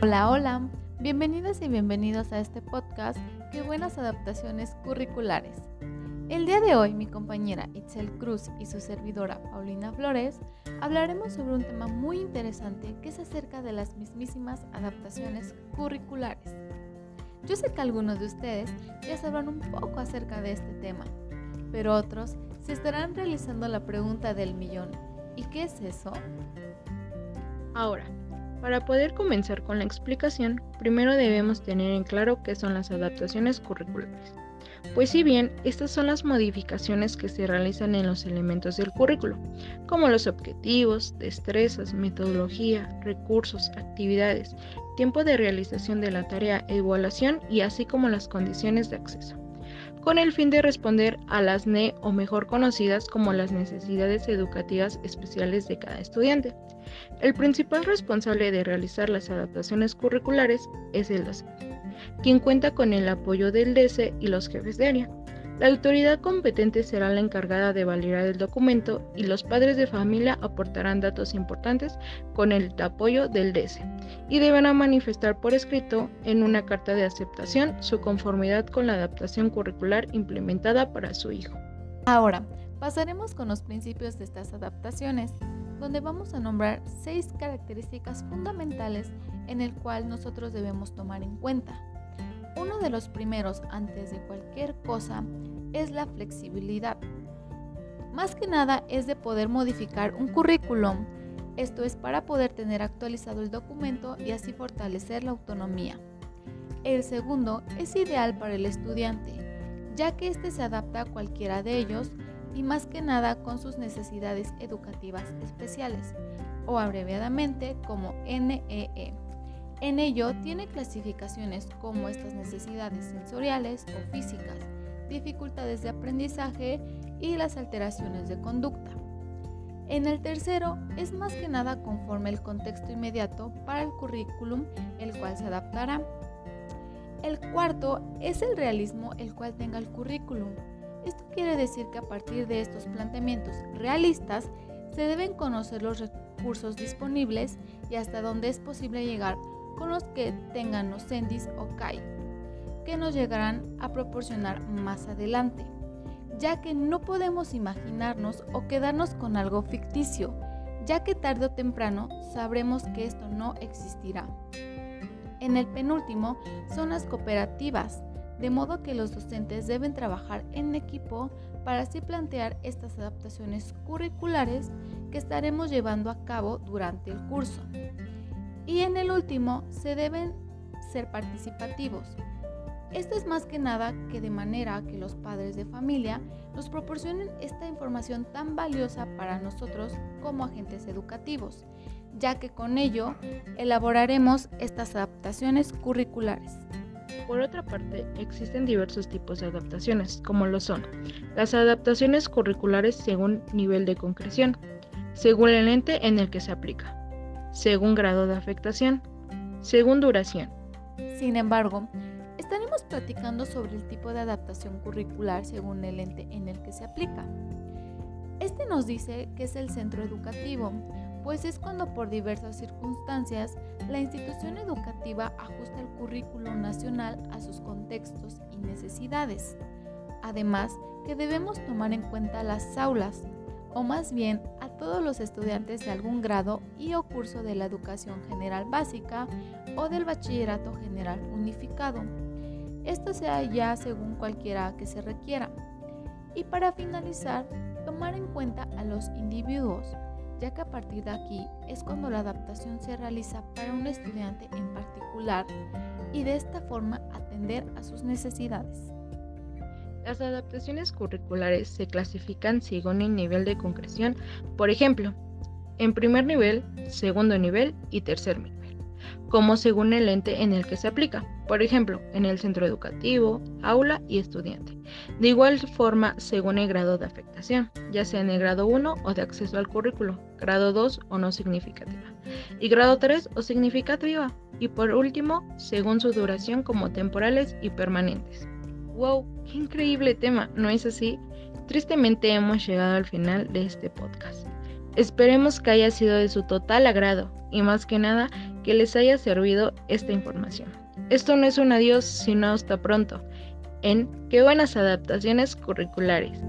Hola, hola, bienvenidas y bienvenidos a este podcast Qué buenas adaptaciones curriculares. El día de hoy mi compañera Itzel Cruz y su servidora Paulina Flores hablaremos sobre un tema muy interesante que es acerca de las mismísimas adaptaciones curriculares. Yo sé que algunos de ustedes ya sabrán un poco acerca de este tema, pero otros se estarán realizando la pregunta del millón. ¿Y qué es eso? Ahora, para poder comenzar con la explicación, primero debemos tener en claro qué son las adaptaciones curriculares. Pues si bien estas son las modificaciones que se realizan en los elementos del currículo, como los objetivos, destrezas, metodología, recursos, actividades, tiempo de realización de la tarea, evaluación y así como las condiciones de acceso con el fin de responder a las NE o mejor conocidas como las necesidades educativas especiales de cada estudiante. El principal responsable de realizar las adaptaciones curriculares es el docente, quien cuenta con el apoyo del DC y los jefes de área. La autoridad competente será la encargada de validar el documento y los padres de familia aportarán datos importantes con el apoyo del DS y deberán manifestar por escrito en una carta de aceptación su conformidad con la adaptación curricular implementada para su hijo. Ahora, pasaremos con los principios de estas adaptaciones, donde vamos a nombrar seis características fundamentales en el cual nosotros debemos tomar en cuenta. Uno de los primeros antes de cualquier cosa es la flexibilidad. Más que nada es de poder modificar un currículum. Esto es para poder tener actualizado el documento y así fortalecer la autonomía. El segundo es ideal para el estudiante, ya que éste se adapta a cualquiera de ellos y más que nada con sus necesidades educativas especiales, o abreviadamente como NEE. En ello tiene clasificaciones como estas necesidades sensoriales o físicas, dificultades de aprendizaje y las alteraciones de conducta. En el tercero es más que nada conforme el contexto inmediato para el currículum el cual se adaptará. El cuarto es el realismo el cual tenga el currículum. Esto quiere decir que a partir de estos planteamientos realistas se deben conocer los recursos disponibles y hasta dónde es posible llegar con los que tengan los CENDIS o CAI que nos llegarán a proporcionar más adelante, ya que no podemos imaginarnos o quedarnos con algo ficticio, ya que tarde o temprano sabremos que esto no existirá. En el penúltimo son las cooperativas, de modo que los docentes deben trabajar en equipo para así plantear estas adaptaciones curriculares que estaremos llevando a cabo durante el curso. Y en el último se deben ser participativos, esto es más que nada que de manera que los padres de familia nos proporcionen esta información tan valiosa para nosotros como agentes educativos, ya que con ello elaboraremos estas adaptaciones curriculares. Por otra parte, existen diversos tipos de adaptaciones, como lo son las adaptaciones curriculares según nivel de concreción, según el ente en el que se aplica, según grado de afectación, según duración. Sin embargo, estaremos platicando sobre el tipo de adaptación curricular según el ente en el que se aplica. Este nos dice que es el centro educativo, pues es cuando por diversas circunstancias la institución educativa ajusta el currículo nacional a sus contextos y necesidades. Además, que debemos tomar en cuenta las aulas, o más bien todos los estudiantes de algún grado y o curso de la educación general básica o del bachillerato general unificado esto sea ya según cualquiera que se requiera. Y para finalizar, tomar en cuenta a los individuos, ya que a partir de aquí es cuando la adaptación se realiza para un estudiante en particular y de esta forma atender a sus necesidades. Las adaptaciones curriculares se clasifican según el nivel de concreción, por ejemplo, en primer nivel, segundo nivel y tercer nivel como según el ente en el que se aplica, por ejemplo, en el centro educativo, aula y estudiante. De igual forma, según el grado de afectación, ya sea en el grado 1 o de acceso al currículo, grado 2 o no significativa, y grado 3 o significativa, y por último, según su duración como temporales y permanentes. ¡Wow! ¡Qué increíble tema! ¿No es así? Tristemente hemos llegado al final de este podcast. Esperemos que haya sido de su total agrado y más que nada que les haya servido esta información. Esto no es un adiós, sino hasta pronto, en Qué buenas adaptaciones curriculares.